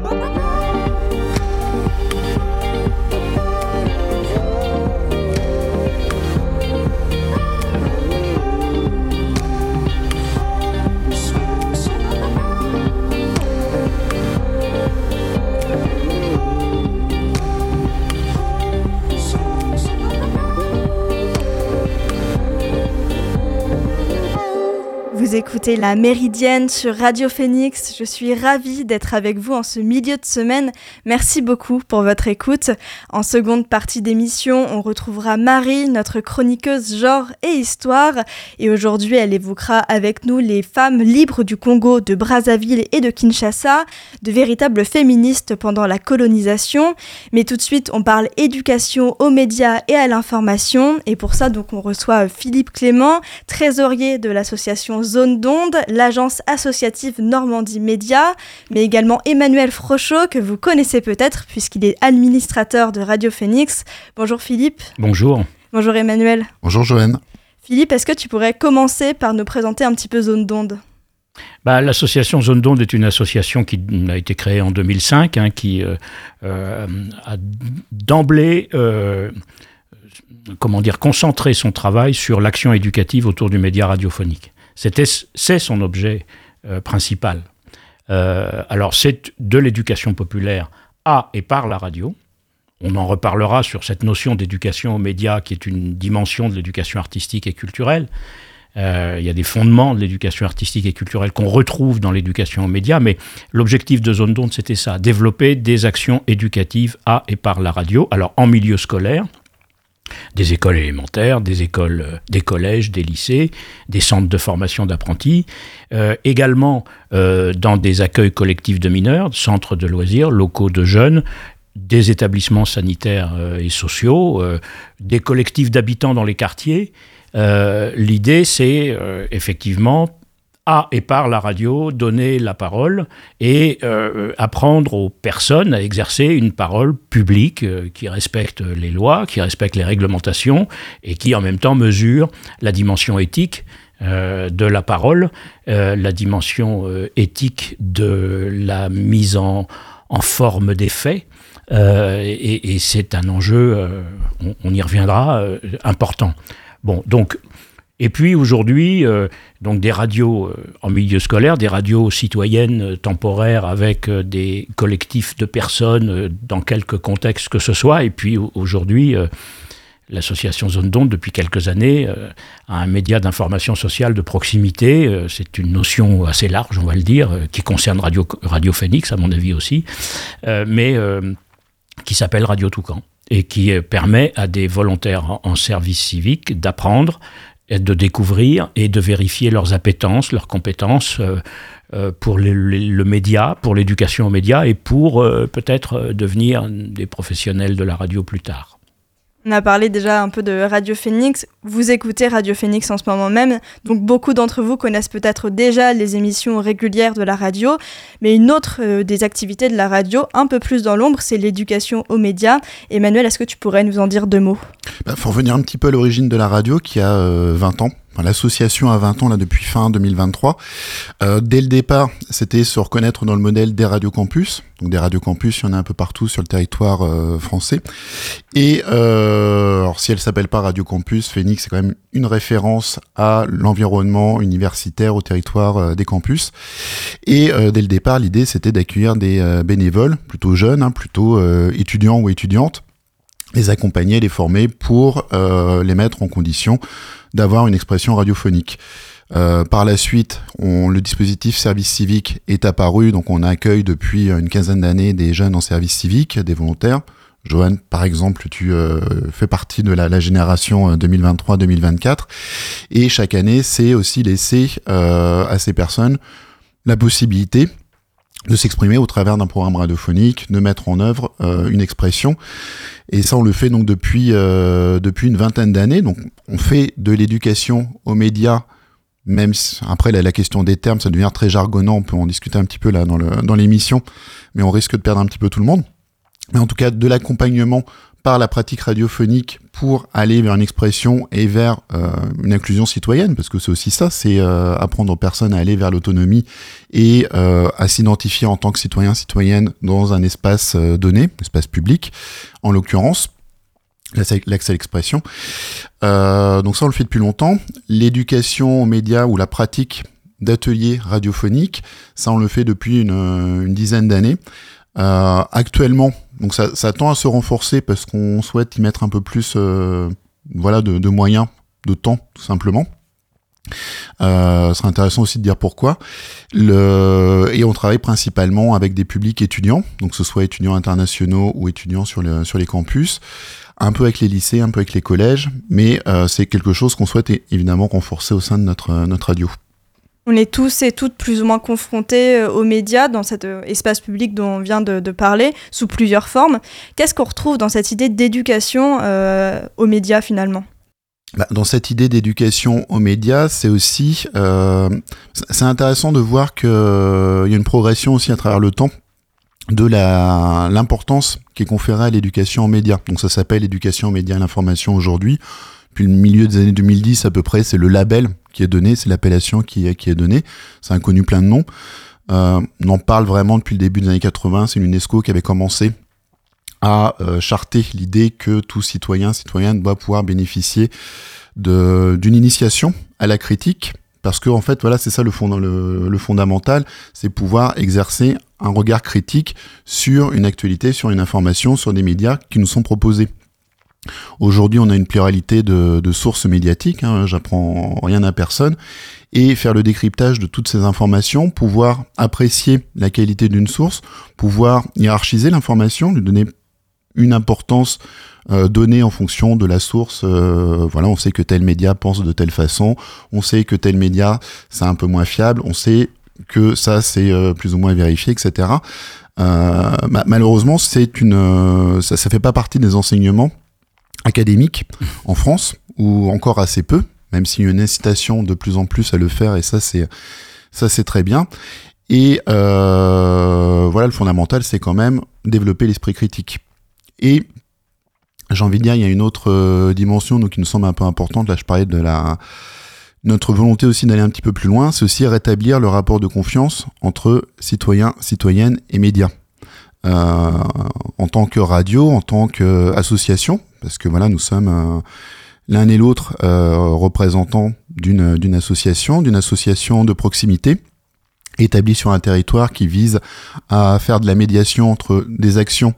Oh. Écoutez La Méridienne sur Radio Phoenix. Je suis ravie d'être avec vous en ce milieu de semaine. Merci beaucoup pour votre écoute. En seconde partie d'émission, on retrouvera Marie, notre chroniqueuse genre et histoire. Et aujourd'hui, elle évoquera avec nous les femmes libres du Congo, de Brazzaville et de Kinshasa, de véritables féministes pendant la colonisation. Mais tout de suite, on parle éducation aux médias et à l'information. Et pour ça, donc, on reçoit Philippe Clément, trésorier de l'association Zone d'onde, l'agence associative Normandie Média, mais également Emmanuel Frochot, que vous connaissez peut-être puisqu'il est administrateur de Radio Phoenix. Bonjour Philippe. Bonjour. Bonjour Emmanuel. Bonjour Joanne. Philippe, est-ce que tu pourrais commencer par nous présenter un petit peu Zone d'onde? Bah, L'association Zone d'onde est une association qui a été créée en 2005, hein, qui euh, euh, a d'emblée euh, comment dire, concentré son travail sur l'action éducative autour du média radiophonique. C'est son objet euh, principal. Euh, alors c'est de l'éducation populaire à et par la radio. On en reparlera sur cette notion d'éducation aux médias qui est une dimension de l'éducation artistique et culturelle. Euh, il y a des fondements de l'éducation artistique et culturelle qu'on retrouve dans l'éducation aux médias, mais l'objectif de Zone d'onde, c'était ça, développer des actions éducatives à et par la radio, alors en milieu scolaire, des écoles élémentaires, des écoles, euh, des collèges, des lycées, des centres de formation d'apprentis, euh, également euh, dans des accueils collectifs de mineurs, centres de loisirs, locaux de jeunes, des établissements sanitaires et sociaux, des collectifs d'habitants dans les quartiers. L'idée, c'est effectivement à et par la radio donner la parole et euh, apprendre aux personnes à exercer une parole publique euh, qui respecte les lois, qui respecte les réglementations et qui en même temps mesure la dimension éthique euh, de la parole, la dimension éthique de la mise en, forme des faits. et, et c'est un enjeu, on, on, y reviendra, important. Bon, donc et puis aujourd'hui, euh, donc des radios euh, en milieu scolaire, des radios citoyennes euh, temporaires avec des collectifs de personnes dans quelque contexte que ce soit. Et puis aujourd'hui, l'association Zone d'onde, depuis quelques années, a un média d'information sociale de proximité. C'est une notion assez large, on va le dire, qui concerne Radio, Radio Phoenix, à mon avis aussi, mais qui s'appelle Radio Toucan et qui permet à des volontaires en service civique d'apprendre de découvrir et de vérifier leurs appétences, leurs compétences euh, euh, pour le média, pour l'éducation aux médias et pour euh, peut-être devenir des professionnels de la radio plus tard. On a parlé déjà un peu de Radio Phoenix. Vous écoutez Radio Phoenix en ce moment même, donc beaucoup d'entre vous connaissent peut-être déjà les émissions régulières de la radio, mais une autre euh, des activités de la radio, un peu plus dans l'ombre, c'est l'éducation aux médias. Emmanuel, est-ce que tu pourrais nous en dire deux mots? Il bah, faut revenir un petit peu à l'origine de la radio qui a 20 ans. L'association a 20 ans là depuis fin 2023. Euh, dès le départ, c'était se reconnaître dans le modèle des radios campus. Donc des radios campus, il y en a un peu partout sur le territoire euh, français. Et euh, alors si elle s'appelle pas Radio Campus, Phoenix c'est quand même une référence à l'environnement universitaire au territoire euh, des campus. Et dès le départ, l'idée c'était d'accueillir des bénévoles plutôt jeunes, hein, plutôt étudiants ou étudiantes les accompagner, les former pour euh, les mettre en condition d'avoir une expression radiophonique. Euh, par la suite, on, le dispositif service civique est apparu, donc on accueille depuis une quinzaine d'années des jeunes en service civique, des volontaires. Johan, par exemple, tu euh, fais partie de la, la génération 2023-2024, et chaque année, c'est aussi laisser à ces personnes la possibilité de s'exprimer au travers d'un programme radiophonique, de mettre en œuvre euh, une expression. Et ça, on le fait donc depuis, euh, depuis une vingtaine d'années. Donc, on fait de l'éducation aux médias, même si, après la, la, question des termes, ça devient très jargonnant. On peut en discuter un petit peu là dans l'émission, dans mais on risque de perdre un petit peu tout le monde. Mais en tout cas, de l'accompagnement par la pratique radiophonique pour aller vers une expression et vers euh, une inclusion citoyenne, parce que c'est aussi ça, c'est euh, apprendre aux personnes à aller vers l'autonomie et euh, à s'identifier en tant que citoyen, citoyenne dans un espace donné, espace public, en l'occurrence l'accès à l'expression. donc ça, on le fait depuis longtemps. L'éducation aux médias ou la pratique d'ateliers radiophoniques, ça, on le fait depuis une, une dizaine d'années. actuellement, donc ça, ça, tend à se renforcer parce qu'on souhaite y mettre un peu plus euh, voilà, de, de, moyens, de temps, tout simplement. Euh, ce serait intéressant aussi de dire pourquoi. Le... Et on travaille principalement avec des publics étudiants, donc que ce soit étudiants internationaux ou étudiants sur, sur les campus, un peu avec les lycées, un peu avec les collèges, mais euh, c'est quelque chose qu'on souhaite évidemment renforcer au sein de notre, notre radio. On est tous et toutes plus ou moins confrontés euh, aux médias dans cet euh, espace public dont on vient de, parler, sous plusieurs formes. Qu'est-ce qu'on retrouve dans cette idée d'éducation euh, aux médias finalement? Bah, dans cette idée d'éducation aux médias, c'est aussi c'est intéressant de voir qu'il y a une progression aussi à travers le temps de l'importance qui est conférée à l'éducation aux médias. Donc ça s'appelle éducation aux médias et l'information aujourd'hui depuis le milieu des années 2010 à peu près, c'est le label est donné, c'est l'appellation qui, est donnée. C'est inconnu plein de noms. Euh, on en parle vraiment depuis le début des années 80. C'est l'UNESCO qui avait commencé à euh, charter l'idée que tout citoyen, citoyenne doit pouvoir bénéficier d'une initiation à la critique. Parce que en fait, voilà, c'est ça le fondamental, c'est pouvoir exercer un regard critique sur une actualité, sur une information, sur des médias qui nous sont proposés. Aujourd'hui, on a une pluralité de, sources médiatiques, hein, j'apprends rien à personne, et faire le décryptage de toutes ces informations, pouvoir apprécier la qualité d'une source, pouvoir hiérarchiser l'information, lui donner une importance euh, donnée en fonction de la source. Euh, voilà, on sait que tel média pense de telle façon, on sait que tel média c'est un peu moins fiable, on sait que ça c'est euh, plus ou moins vérifié, etc. malheureusement, c'est une, ça, ça fait pas partie des enseignements académique en France, ou encore assez peu, même s'il y a une incitation de plus en plus à le faire, et ça c'est ça c'est très bien. Et euh, voilà, le fondamental, c'est quand même développer l'esprit critique. Et j'ai envie de dire, il y a une autre euh, dimension donc, qui nous semble un peu importante. Là, je parlais de la notre volonté aussi d'aller un petit peu plus loin, c'est aussi rétablir le rapport de confiance entre citoyens, citoyennes et médias. Euh, en tant que radio, en tant qu'association, parce que voilà, nous sommes euh, l'un et l'autre euh, représentants d'une association, d'une association de proximité établie sur un territoire qui vise à faire de la médiation entre des actions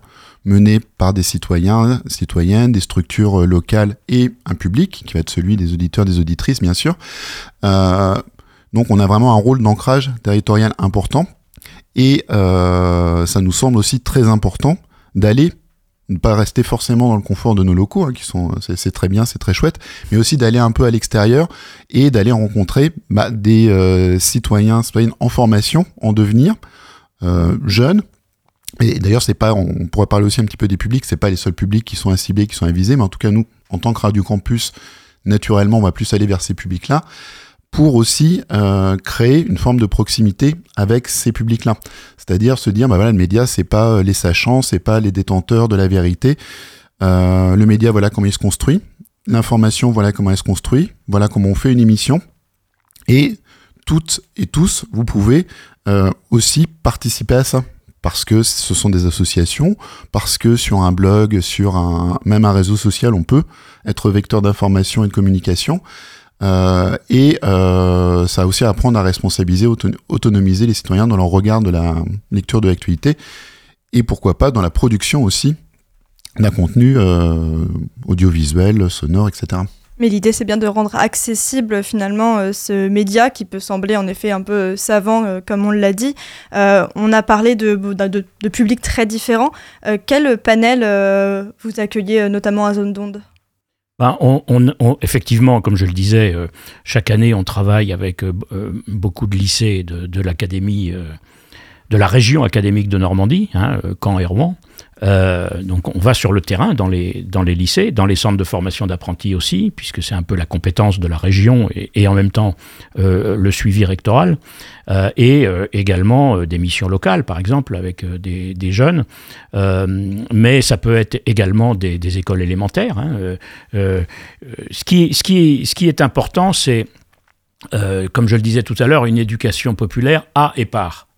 menées par des citoyens, citoyennes, des structures locales et un public, qui va être celui des auditeurs, des auditrices, bien sûr. Euh, donc on a vraiment un rôle d'ancrage territorial important et euh, ça nous semble aussi très important d'aller ne pas rester forcément dans le confort de nos locaux, hein, qui sont, c'est très bien, c'est très chouette, mais aussi d'aller un peu à l'extérieur et d'aller rencontrer bah, des euh, citoyens, citoyennes en formation, en devenir, euh, jeunes. Et d'ailleurs, c'est pas, on pourrait parler aussi un petit peu des publics, c'est pas les seuls publics qui sont inciblés, qui sont avisés, mais en tout cas nous, en tant que Radio Campus, naturellement, on va plus aller vers ces publics-là pour aussi euh, créer une forme de proximité avec ces publics-là. C'est-à-dire se dire, bah voilà, le média, c'est pas euh, les sachants, c'est pas les détenteurs de la vérité. Euh, le média, voilà comment il se construit. L'information, voilà comment elle se construit. Voilà comment on fait une émission. Et toutes et tous, vous pouvez euh, aussi participer à ça. Parce que ce sont des associations, parce que sur un blog, sur un, même un réseau social, on peut être vecteur d'information et de communication. Euh, et euh, ça a aussi à apprendre à responsabiliser, autonomiser les citoyens dans leur regard de la lecture de l'actualité et pourquoi pas dans la production aussi d'un contenu euh, audiovisuel, sonore, etc. Mais l'idée, c'est bien de rendre accessible finalement ce média qui peut sembler en effet un peu savant, comme on l'a dit. on a parlé de, de, de publics très différents. quel panel vous accueillez notamment à Zone d'Onde? Ben, on, effectivement, comme je le disais, euh, chaque année, on travaille avec euh, euh, beaucoup de lycées de, l'académie, de la région académique de Normandie, hein, Caen et Rouen. Euh, donc on va sur le terrain dans les, dans les lycées, dans les centres de formation d'apprentis aussi, puisque c'est un peu la compétence de la région et, en même temps euh, le suivi rectoral, euh, et également des missions locales, par exemple, avec des, des, jeunes. mais ça peut être également des, des écoles élémentaires. Hein. ce, qui, ce, qui, ce qui est important, c'est, comme je le disais tout à l'heure, une éducation populaire à et par.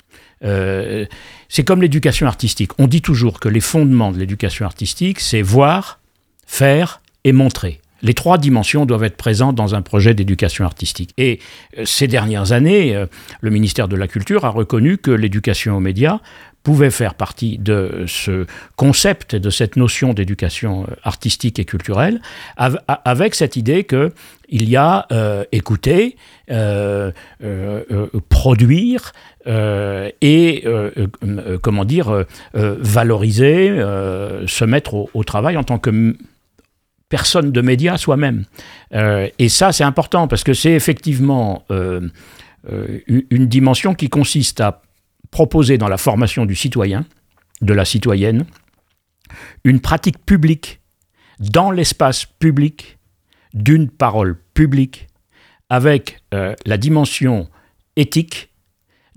Euh, c'est comme l'éducation artistique. On dit toujours que les fondements de l'éducation artistique, c'est voir, faire et montrer. Les trois dimensions doivent être présentes dans un projet d'éducation artistique. Et euh, ces dernières années, euh, le ministère de la Culture a reconnu que l'éducation aux médias pouvait faire partie de ce concept, de cette notion d'éducation artistique et culturelle, avec cette idée que il y a écouter, produire, euh, et euh, euh, comment dire valoriser, se mettre au, travail en tant que personne de médias soi-même. et ça, c'est important parce que c'est effectivement une dimension qui consiste à proposer dans la formation du citoyen, de la citoyenne, une pratique publique dans l'espace public d'une parole publique avec la dimension éthique.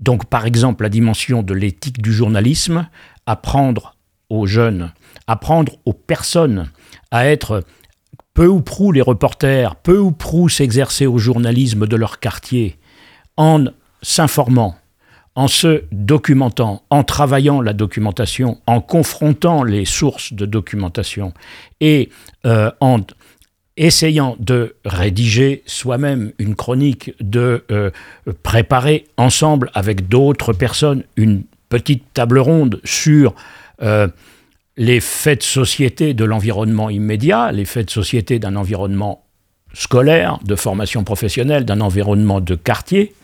Donc par exemple la dimension de l'éthique du journalisme, apprendre aux jeunes, apprendre aux personnes à être peu ou prou les reporters, peu ou prou s'exercer au journalisme de leur quartier, en s'informant, en se documentant, en travaillant la documentation, en confrontant les sources de documentation et euh, en essayant de rédiger soi-même une chronique, de euh, préparer ensemble avec d'autres personnes une petite table ronde sur euh, les faits de société de l'environnement immédiat, les faits de société d'un environnement scolaire, de formation professionnelle, d'un environnement de quartier,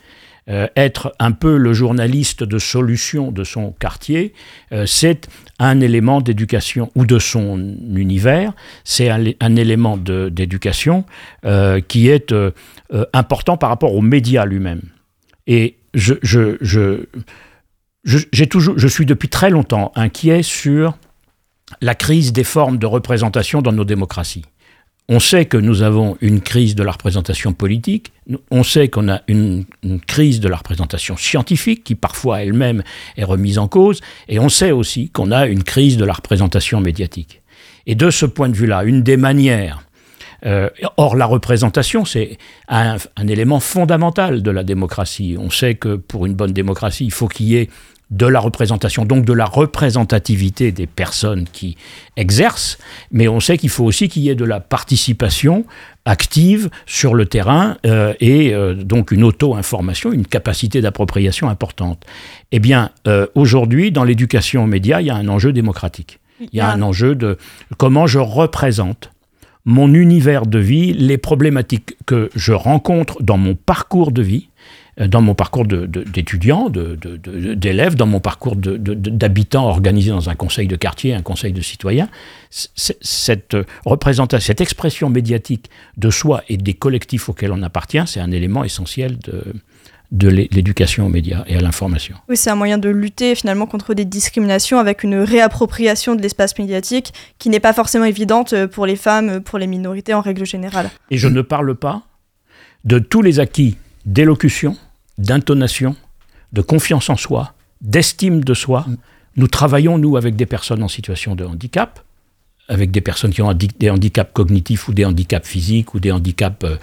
euh, être un peu le journaliste de solution de son quartier, euh, c'est un élément d'éducation ou de son univers, c'est un, élément d'éducation euh, qui est important par rapport aux médias lui-même. Et je, je, je, toujours, je suis depuis très longtemps inquiet sur la crise des formes de représentation dans nos démocraties. On sait que nous avons une crise de la représentation politique, on sait qu'on a une, crise de la représentation scientifique qui parfois elle-même est remise en cause, et on sait aussi qu'on a une crise de la représentation médiatique. Et de ce point de vue-là, une des manières euh, or, la représentation, c'est un, élément fondamental de la démocratie. On sait que pour une bonne démocratie, il faut qu'il y ait de la représentation, donc de la représentativité des personnes qui exercent, mais on sait qu'il faut aussi qu'il y ait de la participation active sur le terrain euh, et euh, donc une auto-information, une capacité d'appropriation importante. Eh bien, euh, aujourd'hui, dans l'éducation aux médias, il y a un enjeu démocratique. Il y a un enjeu de comment je représente mon univers de vie, les problématiques que je rencontre dans mon parcours de vie, dans mon parcours d'étudiant, d'élève, dans mon parcours d'habitant organisé dans un conseil de quartier, un conseil de citoyens, cette représentation, cette expression médiatique de soi et des collectifs auxquels on appartient, c'est un élément essentiel de, de l'éducation aux médias et à l'information. Oui, c'est un moyen de lutter finalement contre des discriminations avec une réappropriation de l'espace médiatique qui n'est pas forcément évidente pour les femmes, pour les minorités en règle générale. Et je ne parle pas de tous les acquis d'élocution, d'intonation, de confiance en soi, d'estime de soi. Mm. Nous travaillons, nous, avec des personnes en situation de handicap, avec des personnes qui ont des handicaps cognitifs ou des handicaps physiques ou des handicaps euh,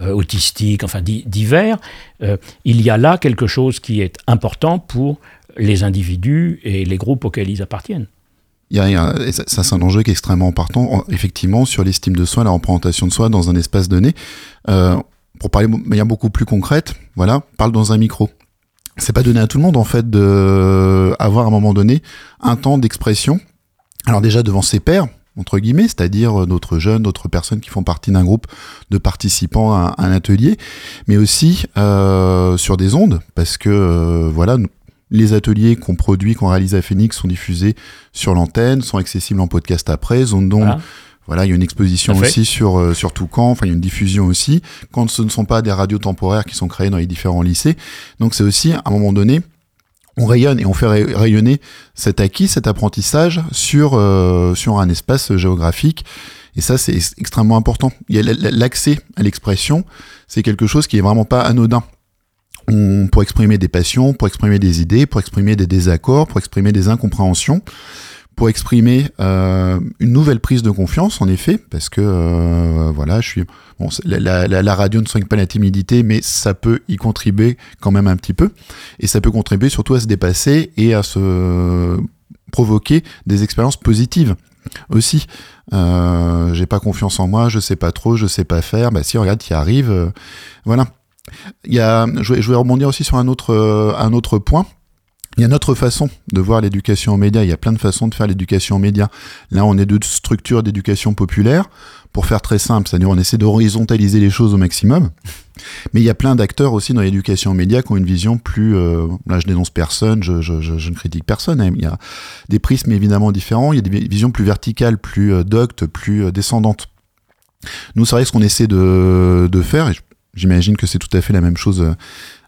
euh, autistiques, enfin divers. Euh, il y a là quelque chose qui est important pour les individus et les groupes auxquels ils appartiennent. Il y a, ça, c'est un enjeu qui est extrêmement important, effectivement, sur l'estime de soi, la représentation de soi dans un espace donné pour parler de manière beaucoup plus concrète, voilà, parle dans un micro. C'est pas donné à tout le monde en fait de avoir à un moment donné un temps d'expression. Alors déjà devant ses pairs, entre guillemets, c'est-à-dire d'autres jeunes, d'autres personnes qui font partie d'un groupe de participants à, un atelier, mais aussi euh, sur des ondes, parce que euh, voilà, les ateliers qu'on produit, qu'on réalise à Phoenix sont diffusés sur l'antenne, sont accessibles en podcast après, zone d'onde. Il y a une exposition aussi sur euh, sur Toucan, enfin il y a une diffusion aussi quand ce ne sont pas des radios temporaires qui sont créées dans les différents lycées. Donc c'est aussi à un moment donné on rayonne et on fait rayonner cet acquis, cet apprentissage sur, sur un espace géographique. Et ça, c'est extrêmement important. L'accès à l'expression, c'est quelque chose qui est vraiment pas anodin. On, pour exprimer des passions, pour exprimer des idées, pour exprimer des désaccords, pour exprimer des incompréhensions exprimer euh, une nouvelle prise de confiance, en effet, parce que euh, voilà, je suis bon, la, la, radio ne soigne pas la timidité, mais ça peut y contribuer quand même un petit peu, et ça peut contribuer surtout à se dépasser et à se provoquer des expériences positives aussi. Euh, J'ai pas confiance en moi, je sais pas trop, je sais pas faire. Bah si, regarde, y arrives. Euh, voilà. Il y a, je vais, je vais rebondir aussi sur un autre, un autre point il y a notre façon de voir l'éducation aux médias. Il y a plein de façons de faire l'éducation aux médias. Là, on est de structures d'éducation populaire. Pour faire très simple, c'est-à-dire on essaie d'horizontaliser les choses au maximum. Mais il y a plein d'acteurs aussi dans l'éducation aux médias qui ont une vision plus... Euh, là, je dénonce personne, je, je, je, ne critique personne. Hein. Il y a des prismes évidemment différents. Il y a des visions plus verticales, plus euh, doctes, plus euh, descendantes. Nous, c'est vrai ce qu'on essaie de, de faire, et j'imagine que c'est tout à fait la même chose euh,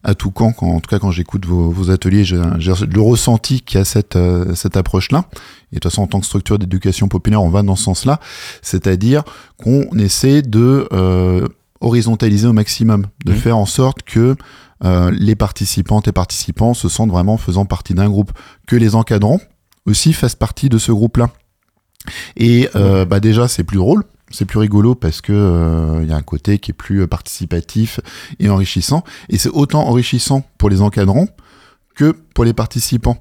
à tout quand, en tout cas quand j'écoute vos, ateliers, j'ai le ressenti qu'il y a cette, euh, cette approche-là. Et de toute façon, en tant que structure d'éducation populaire, on va dans ce sens-là, c'est-à-dire qu'on essaie de euh, horizontaliser au maximum, de mmh. faire en sorte que euh, les participantes et participants se sentent vraiment faisant partie d'un groupe, que les encadrants aussi fassent partie de ce groupe-là. Et euh, bah déjà, c'est plus drôle c'est plus rigolo parce que il euh, y a un côté qui est plus euh, participatif et enrichissant. Et c'est autant enrichissant pour les encadrants que pour les participants.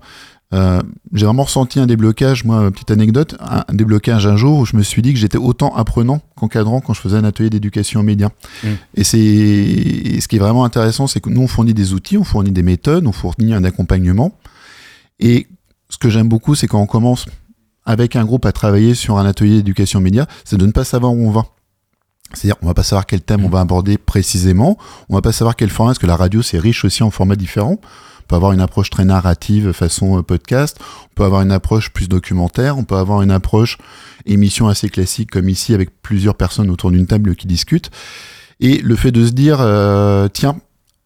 Euh, j'ai vraiment ressenti un déblocage, moi, petite anecdote, un déblocage un jour où je me suis dit que j'étais autant apprenant qu'encadrant quand je faisais un atelier d'éducation aux médias. Mmh. Et c'est ce qui est vraiment intéressant, c'est que nous on fournit des outils, on fournit des méthodes, on fournit un accompagnement. Et ce que j'aime beaucoup, c'est quand on commence avec un groupe à travailler sur un atelier d'éducation média, c'est de ne pas savoir où on va. C'est-à-dire, on va pas savoir quel thème on va aborder précisément, on va pas savoir quel format, parce que la radio, c'est riche aussi en formats différents. On peut avoir une approche très narrative façon euh, podcast, on peut avoir une approche plus documentaire, on peut avoir une approche émission assez classique comme ici avec plusieurs personnes autour d'une table qui discutent. Et le fait de se dire, euh, tiens,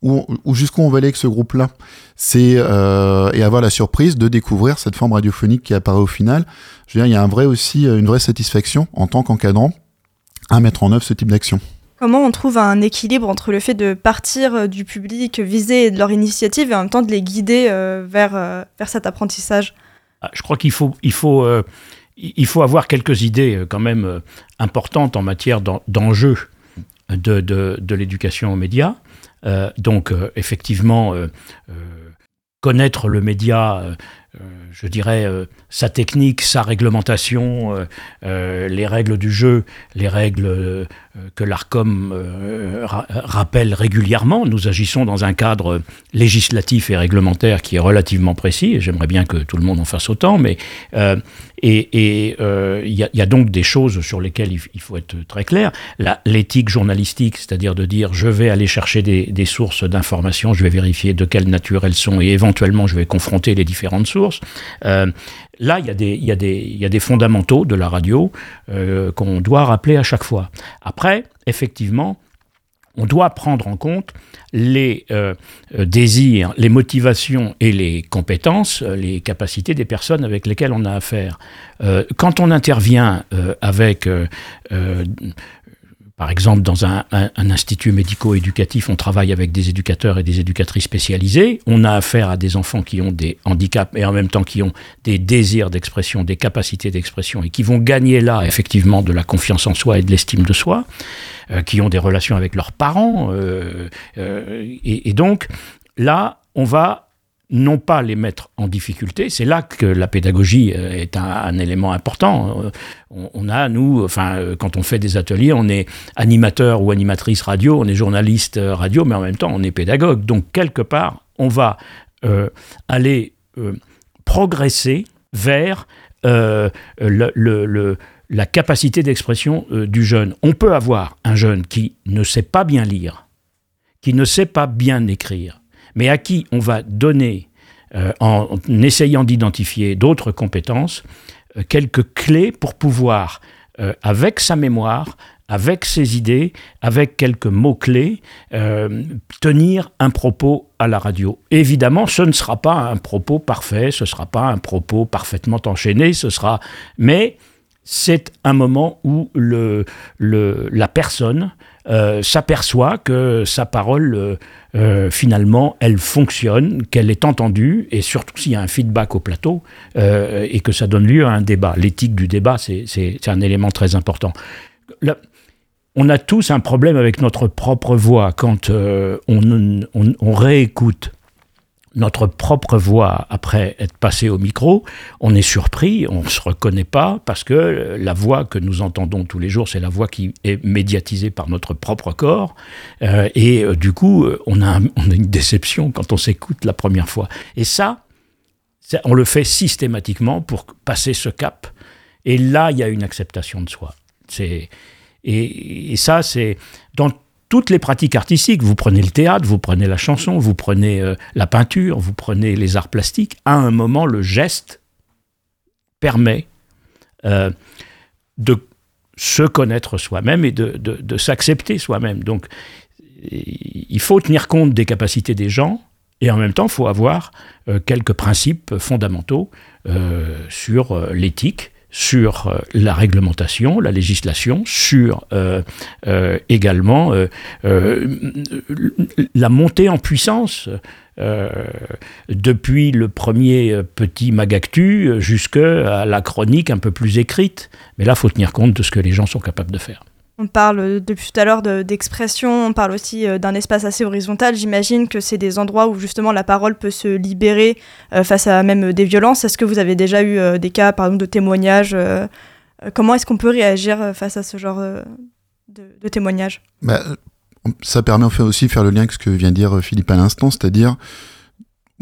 ou jusqu'où on va aller avec ce groupe-là. C'est euh, et avoir la surprise de découvrir cette forme radiophonique qui apparaît au final. Je veux dire, il y a un vrai aussi euh, une vraie satisfaction en tant qu'encadrant à mettre en œuvre ce type d'action. Comment on trouve un équilibre entre le fait de partir euh, du public visé de leur initiative et en même temps de les guider vers, vers cet apprentissage? Ah, Je crois qu'il faut, il faut, il faut avoir quelques idées quand même importantes en matière d'enjeux de, de, de l'éducation aux médias. Euh, donc, euh, effectivement, euh, connaître le média, je dirais, sa technique, sa réglementation, les règles du jeu, les règles que l'ARCOM rappelle régulièrement. Nous agissons dans un cadre législatif et réglementaire qui est relativement précis, j'aimerais bien que tout le monde en fasse autant, mais et euh, il y, a donc des choses sur lesquelles il, faut être très clair. L'éthique journalistique, c'est-à-dire de dire je vais aller chercher des, sources d'informations, je vais vérifier de quelle nature elles sont et éventuellement je vais confronter les différentes sources. Là, il y, a des, fondamentaux de la radio euh, qu'on doit rappeler à chaque fois. Après, effectivement, on doit prendre en compte les euh, euh, désirs, les motivations et les compétences, les capacités des personnes avec lesquelles on a affaire. quand on intervient avec par exemple, dans un, institut médico-éducatif, on travaille avec des éducateurs et des éducatrices spécialisés. On a affaire à des enfants qui ont des handicaps et en même temps qui ont des désirs d'expression, des capacités d'expression et qui vont gagner là, effectivement, de la confiance en soi et de l'estime de soi, euh, qui ont des relations avec leurs parents. Euh, euh, et, et donc, là, on va non pas les mettre en difficulté. C'est là que la pédagogie euh, est un, élément important. Euh, on, a, nous, enfin, euh, quand on fait des ateliers, on est animateur ou animatrice radio, on est journaliste radio, mais en même temps, on est pédagogue. Donc, quelque part, on va aller progresser vers la capacité d'expression du jeune. On peut avoir un jeune qui ne sait pas bien lire, qui ne sait pas bien écrire, mais à qui on va donner, euh, en, essayant d'identifier d'autres compétences, euh, quelques clés pour pouvoir, euh, avec sa mémoire, avec ses idées, avec quelques mots-clés, tenir un propos à la radio. Évidemment, ce ne sera pas un propos parfait, ce ne sera pas un propos parfaitement enchaîné, ce sera... Mais c'est un moment où le, la personne euh, s'aperçoit que sa parole, euh, euh, finalement, elle fonctionne, qu'elle est entendue, et surtout s'il y a un feedback au plateau, et que ça donne lieu à un débat. L'éthique du débat, c'est un élément très important. on a tous un problème avec notre propre voix quand on, réécoute notre propre voix après être passé au micro, on est surpris, on ne se reconnaît pas, parce que la voix que nous entendons tous les jours, c'est la voix qui est médiatisée par notre propre corps. Euh, et euh, du coup, on a, on a, une déception quand on s'écoute la première fois. Et ça, on le fait systématiquement pour passer ce cap. Et là, il y a une acceptation de soi. Et, et ça, c'est dans toutes les pratiques artistiques. Vous prenez le théâtre, vous prenez la chanson, vous prenez euh, la peinture, vous prenez les arts plastiques. À un moment, le geste permet euh, de se connaître soi-même et de, s'accepter soi-même. Donc, il faut tenir compte des capacités des gens et en même temps, il faut avoir euh, quelques principes fondamentaux sur l'éthique sur euh, la réglementation, la législation, sur euh, euh, également la montée en puissance depuis le premier petit magactu jusqu'à la chronique un peu plus écrite. Mais là, il faut tenir compte de ce que les gens sont capables de faire. On parle euh, depuis tout à l'heure d'expression, on parle aussi euh, d'un espace assez horizontal. J'imagine que c'est des endroits où justement la parole peut se libérer euh, face à même des violences. Est-ce que vous avez déjà eu des cas, par exemple, de témoignages Comment est-ce qu'on peut réagir face à ce genre de, témoignages? Bah, Ça permet en fait aussi de faire le lien avec ce que vient de dire Philippe à l'instant, c'est-à-dire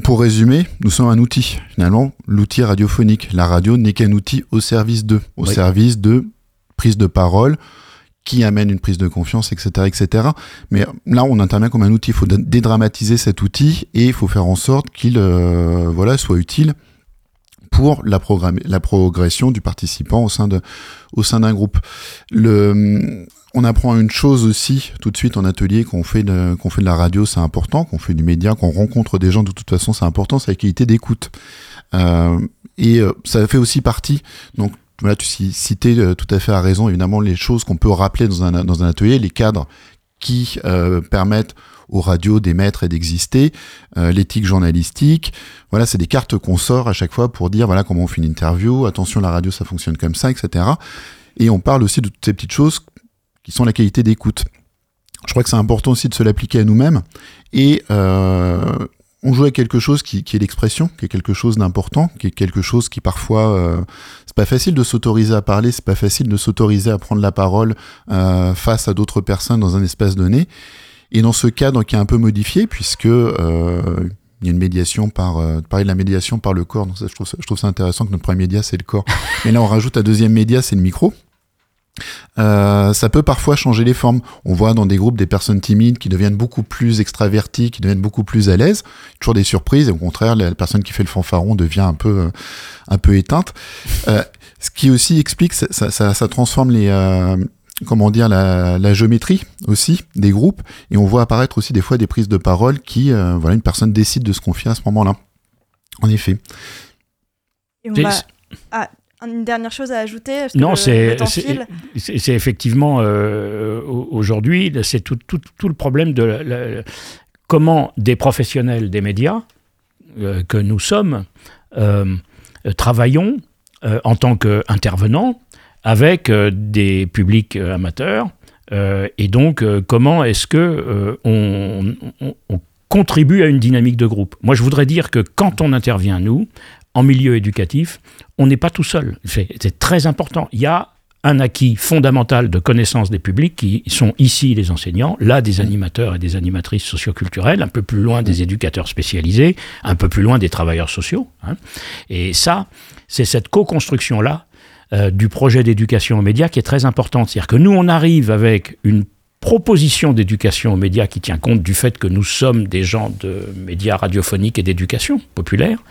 pour résumer, nous sommes un outil. Finalement, l'outil radiophonique. La radio n'est qu'un outil au service de, au service de prise de parole, qui amène une prise de confiance, etc., etc. Mais là, on intervient comme un outil. Il faut dédramatiser cet outil et il faut faire en sorte qu'il, euh, voilà, soit utile pour la, la progression du participant au sein de, au sein d'un groupe. Le, on apprend une chose aussi tout de suite en atelier qu'on fait de, qu'on fait de la radio, c'est important, qu'on fait du média, qu'on rencontre des gens de toute façon, c'est important, c'est la qualité d'écoute. Euh, et euh, ça fait aussi partie donc voilà, tu citais euh, tout à fait à raison, évidemment, les choses qu'on peut rappeler dans un, dans un atelier, les cadres qui euh, permettent aux radios d'émettre et d'exister, euh, l'éthique journalistique. Voilà, c'est des cartes qu'on sort à chaque fois pour dire voilà comment on fait une interview, attention la radio ça fonctionne comme ça, etc. Et on parle aussi de toutes ces petites choses qui sont la qualité d'écoute. Je crois que c'est important aussi de se l'appliquer à nous-mêmes et euh, on joue avec quelque chose qui, est l'expression, qui est quelque chose d'important, qui est quelque chose qui parfois euh, c'est pas facile de s'autoriser à parler, c'est pas facile de s'autoriser à prendre la parole euh, face à d'autres personnes dans un espace donné. Et dans ce cadre qui est un peu modifié, puisque euh, il y a une médiation par euh, de la médiation par le corps. Donc ça, je trouve ça, je trouve ça intéressant que notre premier média c'est le corps. Mais là on rajoute un deuxième média, c'est le micro. Euh, ça peut parfois changer les formes. On voit dans des groupes des personnes timides qui deviennent beaucoup plus extraverties, qui deviennent beaucoup plus à l'aise. Toujours des surprises. Et au contraire, la personne qui fait le fanfaron devient un peu, euh, un peu éteinte. Euh, ce qui aussi explique, ça, ça, ça transforme les, comment dire, la, la, géométrie aussi des groupes. Et on voit apparaître aussi des fois des prises de parole qui, voilà, une personne décide de se confier à ce moment-là. En effet. Et on va... Ah, une dernière chose à ajouter Non, c'est effectivement euh, aujourd'hui, c'est tout, tout, tout, le problème de comment des professionnels des médias euh, que nous sommes euh, travaillons en tant qu'intervenants avec des publics amateurs. et donc, comment est-ce que on, on contribue à une dynamique de groupe. Moi, je voudrais dire que quand on intervient, nous, en milieu éducatif, on n'est pas tout seul. C'est très important. Il y a un acquis fondamental de connaissance des publics qui sont ici les enseignants, là des animateurs et des animatrices socioculturelles, un peu plus loin des éducateurs spécialisés, un peu plus loin des travailleurs sociaux. Hein. Et ça, c'est cette co-construction-là euh, du projet d'éducation aux médias qui est très importante. C'est-à-dire que nous, on arrive avec une proposition d'éducation aux médias qui tient compte du fait que nous sommes des gens de médias radiophoniques et d'éducation populaire.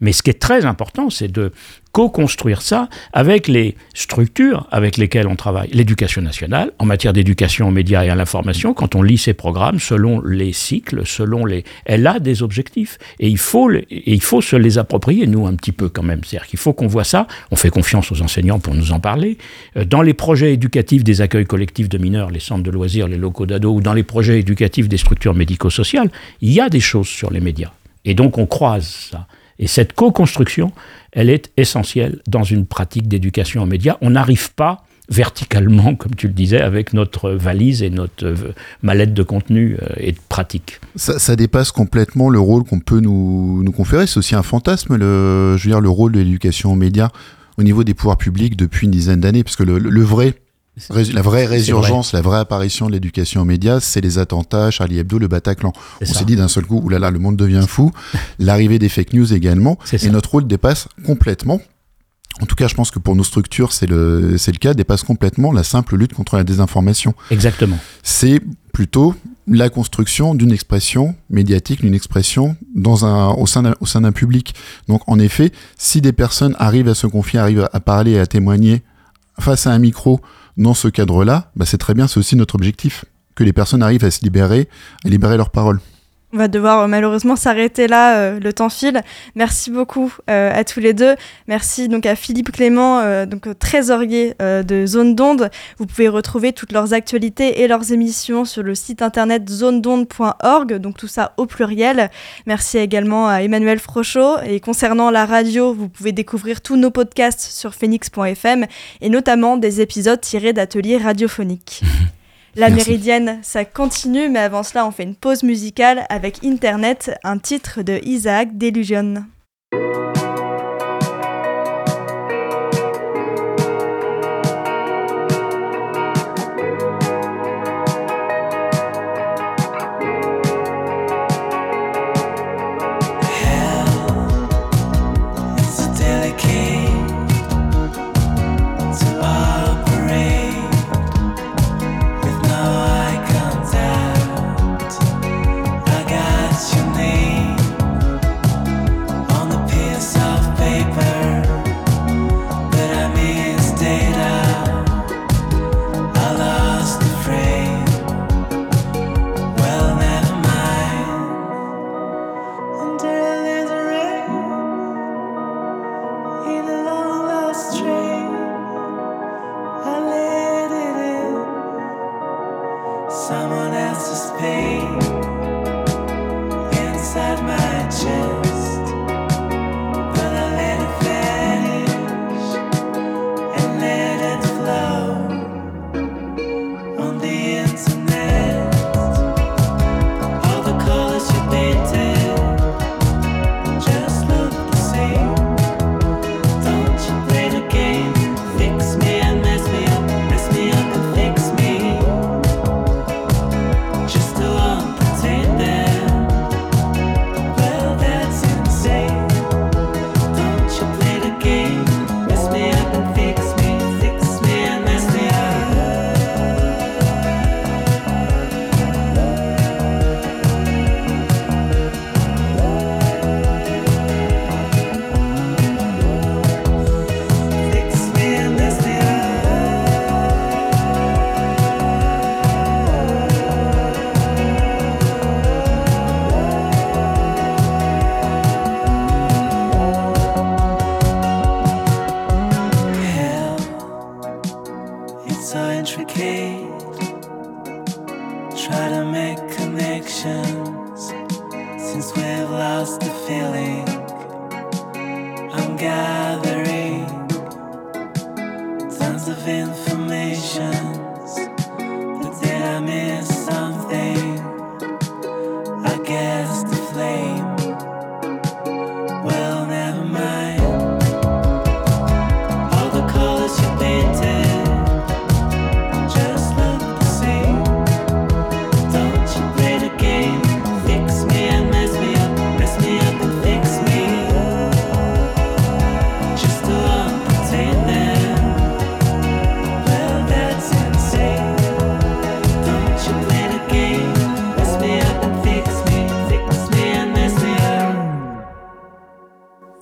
Mais ce qui est très important, c'est de co-construire ça avec les structures avec lesquelles on travaille. L'éducation nationale, en matière d'éducation aux médias et à l'information, quand on lit ses programmes, selon les cycles, selon les... Elle a des objectifs. Et il faut, et il faut se les approprier, nous, un petit peu quand même. C'est-à-dire qu'il faut qu'on voit ça. On fait confiance aux enseignants pour nous en parler. Euh, dans les projets éducatifs des accueils collectifs de mineurs, les centres de loisirs, les locaux d'ados, ou dans les projets éducatifs des structures médico-sociales, il y a des choses sur les médias. Et donc on croise ça. Et cette co-construction, elle est essentielle dans une pratique d'éducation aux médias. On n'arrive pas verticalement, comme tu le disais, avec notre valise et notre euh, mallette de contenu euh, et de pratique. Ça, dépasse complètement le rôle qu'on peut nous, conférer. C'est aussi un fantasme, le, je veux dire, le rôle de l'éducation aux médias au niveau des pouvoirs publics depuis une dizaine d'années, parce que le vrai la vraie résurgence, la vraie apparition de l'éducation aux médias, c'est les attentats, Charlie Hebdo, le Bataclan. On s'est dit d'un seul coup, oulala, le monde devient fou. L'arrivée des fake news également. Et notre rôle dépasse complètement. En tout cas, je pense que pour nos structures, c'est le, c'est le cas, dépasse complètement la simple lutte contre la désinformation. Exactement. C'est plutôt la construction d'une expression médiatique, d'une expression dans un, au sein d'un, au sein d'un public. Donc, en effet, si des personnes arrivent à se confier, arrivent à parler et à témoigner face à un micro, dans ce cadre-là, bah c'est très bien, c'est aussi notre objectif, que les personnes arrivent à se libérer, à libérer leurs paroles. On va devoir euh, malheureusement s'arrêter là, euh, le temps file. Merci beaucoup euh, à tous les deux. Merci donc à Philippe Clément, donc trésorier de Zone d'onde. Vous pouvez retrouver toutes leurs actualités et leurs émissions sur le site internet zonedonde.org, donc tout ça au pluriel. Merci également à Emmanuel Frochot. Et concernant la radio, vous pouvez découvrir tous nos podcasts sur phoenix.fm et notamment des épisodes tirés d'ateliers radiophoniques. La méridienne, ça continue, mais avant cela, on fait une pause musicale avec Internet, un titre de Isaac Delusion.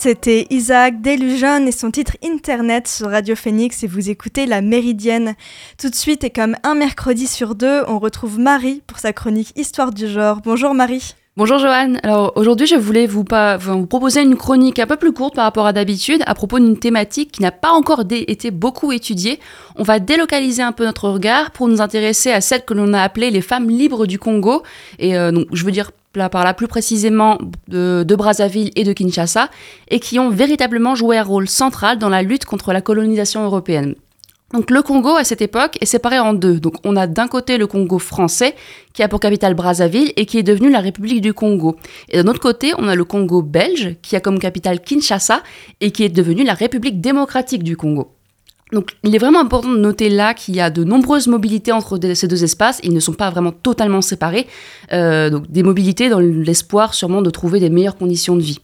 C'était Isaac Delusion et son titre Internet sur Radio Phoenix et vous écoutez La Méridienne. Tout de suite et comme un mercredi sur deux, on retrouve Marie pour sa chronique Histoire du genre. Bonjour Marie. Bonjour Joanne. Alors aujourd'hui, je voulais vous, vous, proposer une chronique un peu plus courte par rapport à d'habitude à propos d'une thématique qui n'a pas encore été beaucoup étudiée. On va délocaliser un peu notre regard pour nous intéresser à celle que l'on a appelée les femmes libres du Congo. Et euh, donc, je veux dire par là plus précisément de, de, Brazzaville et de Kinshasa, et qui ont véritablement joué un rôle central dans la lutte contre la colonisation européenne. Donc le Congo à cette époque est séparé en deux. Donc on a d'un côté le Congo français qui a pour capitale Brazzaville et qui est devenu la République du Congo. Et d'un autre côté, on a le Congo belge qui a comme capitale Kinshasa et qui est devenu la République démocratique du Congo. Donc il est vraiment important de noter là qu'il y a de nombreuses mobilités entre ces deux espaces. Ils ne sont pas vraiment totalement séparés. Euh, donc des mobilités dans l'espoir sûrement de trouver des meilleures conditions de vie.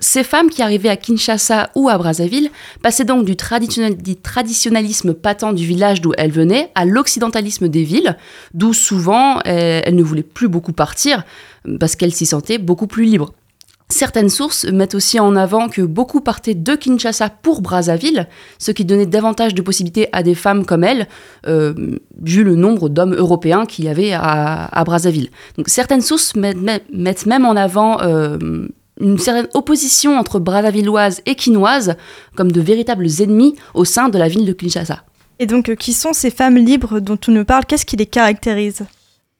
ces femmes qui arrivaient à Kinshasa ou à Brazzaville passaient donc du, traditionnalisme patent du village d'où elles venaient à l'occidentalisme des villes, d'où souvent euh, elles ne voulaient plus beaucoup partir parce qu'elles s'y sentaient beaucoup plus libres. Certaines sources mettent aussi en avant que beaucoup partaient de Kinshasa pour Brazzaville, ce qui donnait davantage de possibilités à des femmes comme elles, euh, vu le nombre d'hommes européens qu'il y avait à, Brazzaville. Donc certaines sources mettent, même en avant euh, une certaine opposition entre Brazzavilloises et Quinoises comme de véritables ennemis au sein de la ville de Kinshasa. Et donc, euh, qui sont ces femmes libres dont on nous parle? Qu'est-ce qui les caractérise?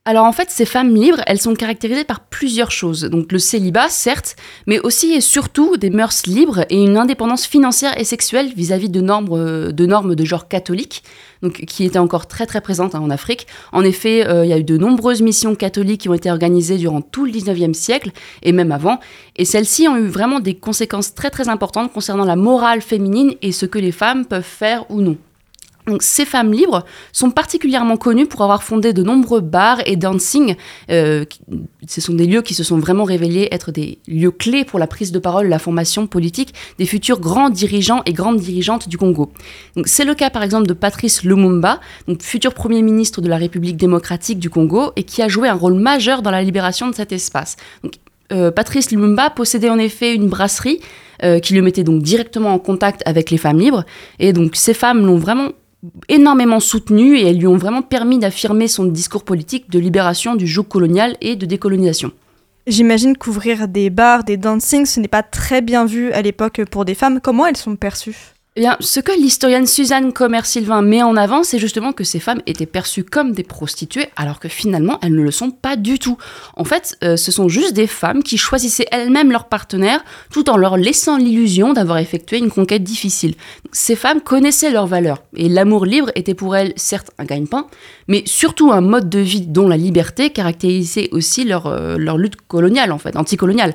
Alors en fait, ces femmes libres, elles sont caractérisées par plusieurs choses. Donc le célibat, certes, mais aussi et surtout des mœurs libres et une indépendance financière et sexuelle vis-à-vis de, normes, euh, de genre catholique, donc, qui étaient encore très très présentes hein, en Afrique. En effet, euh, il y a eu de nombreuses missions catholiques qui ont été organisées durant tout le 19e siècle et même avant, et celles-ci ont eu vraiment des conséquences très très importantes concernant la morale féminine et ce que les femmes peuvent faire ou non. Donc, ces femmes libres sont particulièrement connues pour avoir fondé de nombreux bars et dancing. Euh, ce sont des lieux qui se sont vraiment révélés être des lieux clés pour la prise de parole, la formation politique des futurs grands dirigeants et grandes dirigeantes du Congo. C'est le cas par exemple de Patrice Lumumba, donc futur premier ministre de la République démocratique du Congo et qui a joué un rôle majeur dans la libération de cet espace. Donc, euh, Patrice Lumumba possédait en effet une brasserie euh, qui le mettait donc directement en contact avec les femmes libres. Et donc ces femmes l'ont vraiment énormément soutenu et elles lui ont vraiment permis d'affirmer son discours politique de libération du joug colonial et de décolonisation. J'imagine qu'ouvrir des bars, des dancing, ce n'est pas très bien vu à l'époque pour des femmes. Comment elles sont perçues? Eh bien, ce que l'historienne Suzanne Comer-Sylvain met en avant, c'est justement que ces femmes étaient perçues comme des prostituées, alors que finalement, elles ne le sont pas du tout. En fait, euh, ce sont juste des femmes qui choisissaient elles-mêmes leur partenaire, tout en leur laissant l'illusion d'avoir effectué une conquête difficile. Ces femmes connaissaient leurs valeurs, et l'amour libre était pour elles, certes, un gagne-pain, mais surtout un mode de vie dont la liberté caractérisait aussi leur, euh, lutte coloniale, en fait, anticoloniale.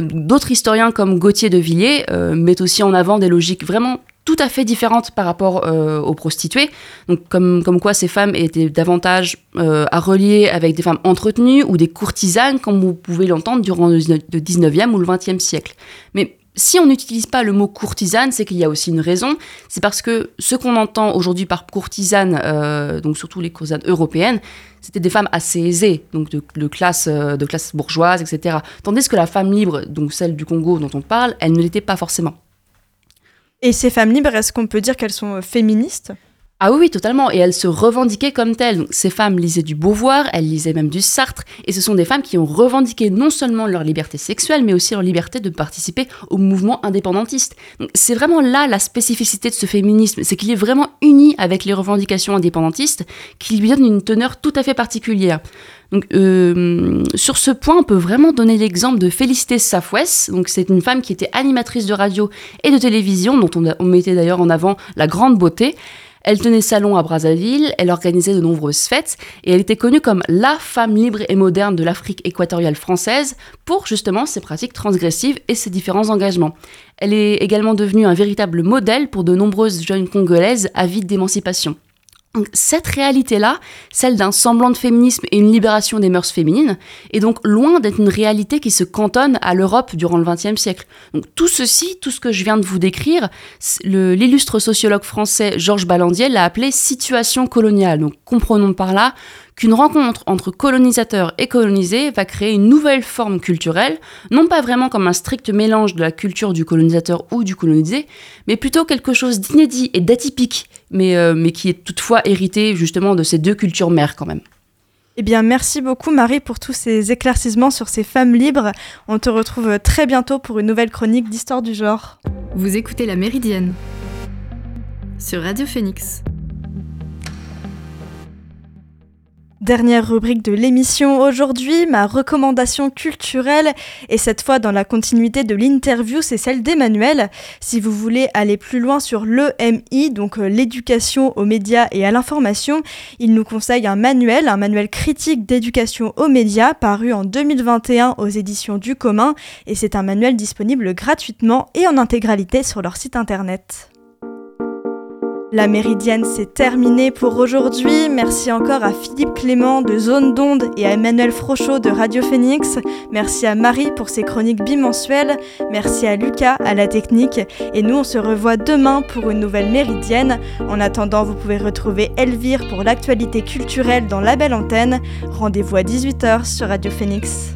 D'autres historiens comme Gauthier de Villiers euh, mettent aussi en avant des logiques vraiment tout à fait différentes par rapport euh, aux prostituées. Donc, comme, comme quoi ces femmes étaient davantage euh, à relier avec des femmes entretenues ou des courtisanes, comme vous pouvez l'entendre durant le 19e ou le 20e siècle. Mais si on n'utilise pas le mot courtisane, c'est qu'il y a aussi une raison. C'est parce que ce qu'on entend aujourd'hui par courtisane, euh, donc surtout les courtisanes européennes, c'était des femmes assez aisées, donc de, de, classe, de classe bourgeoise, etc. Tandis que la femme libre, donc celle du Congo dont on parle, elle ne l'était pas forcément. Et ces femmes libres, est-ce qu'on peut dire qu'elles sont euh, féministes? Ah oui, totalement. Et elles se revendiquaient comme telles. ces femmes lisaient du Beauvoir, elles lisaient même du Sartre. Et ce sont des femmes qui ont revendiqué non seulement leur liberté sexuelle, mais aussi leur liberté de participer au mouvement indépendantiste. C'est vraiment là la spécificité de ce féminisme. C'est qu'il est vraiment uni avec les revendications indépendantistes, qui lui donnent une teneur tout à fait particulière. Donc, euh, sur ce point, on peut vraiment donner l'exemple de Félicité Safouès. C'est une femme qui était animatrice de radio et de télévision, dont on, on mettait d'ailleurs en avant la grande beauté. Elle tenait salon à Brazzaville, elle organisait de nombreuses fêtes et elle était connue comme la femme libre et moderne de l'Afrique équatoriale française pour justement ses pratiques transgressives et ses différents engagements. Elle est également devenue un véritable modèle pour de nombreuses jeunes congolaises avides d'émancipation cette réalité-là, celle d'un semblant de féminisme et une libération des mœurs féminines, est donc loin d'être une réalité qui se cantonne à l'Europe durant le XXe siècle. Tout ceci, tout ce que je viens de vous décrire, l'illustre sociologue français Georges Ballandier l'a appelé situation coloniale. Donc comprenons par là qu'une rencontre entre colonisateurs et colonisés va créer une nouvelle forme culturelle, non pas vraiment comme un strict mélange de la culture du colonisateur ou du colonisé, mais plutôt quelque chose d'inédit et d'atypique, mais, euh, mais qui est toutefois hérité justement de ces deux cultures mères quand même. Eh bien, merci beaucoup Marie pour tous ces éclaircissements sur ces femmes libres. On te retrouve très bientôt pour une nouvelle chronique d'histoire du genre. Vous écoutez La Méridienne sur Radio Phoenix. Dernière rubrique de l'émission aujourd'hui, ma recommandation culturelle, et cette fois dans la continuité de l'interview, c'est celle d'Emmanuel. Si vous voulez aller plus loin sur l'EMI, donc euh, l'éducation aux médias et à l'information, il nous conseille un manuel, un manuel critique d'éducation aux médias, paru en 2021 aux éditions du commun, et c'est un manuel disponible gratuitement et en intégralité sur leur site internet. La méridienne, c'est terminé pour aujourd'hui. Merci encore à Philippe Clément de Zone d'Onde et à Emmanuel Frochot de Radio Phoenix. Merci à Marie pour ses chroniques bimensuelles. Merci à Lucas à la technique. Et nous, on se revoit demain pour une nouvelle méridienne. En attendant, vous pouvez retrouver Elvire pour l'actualité culturelle dans la belle antenne. Rendez-vous à 18h sur Radio Phoenix.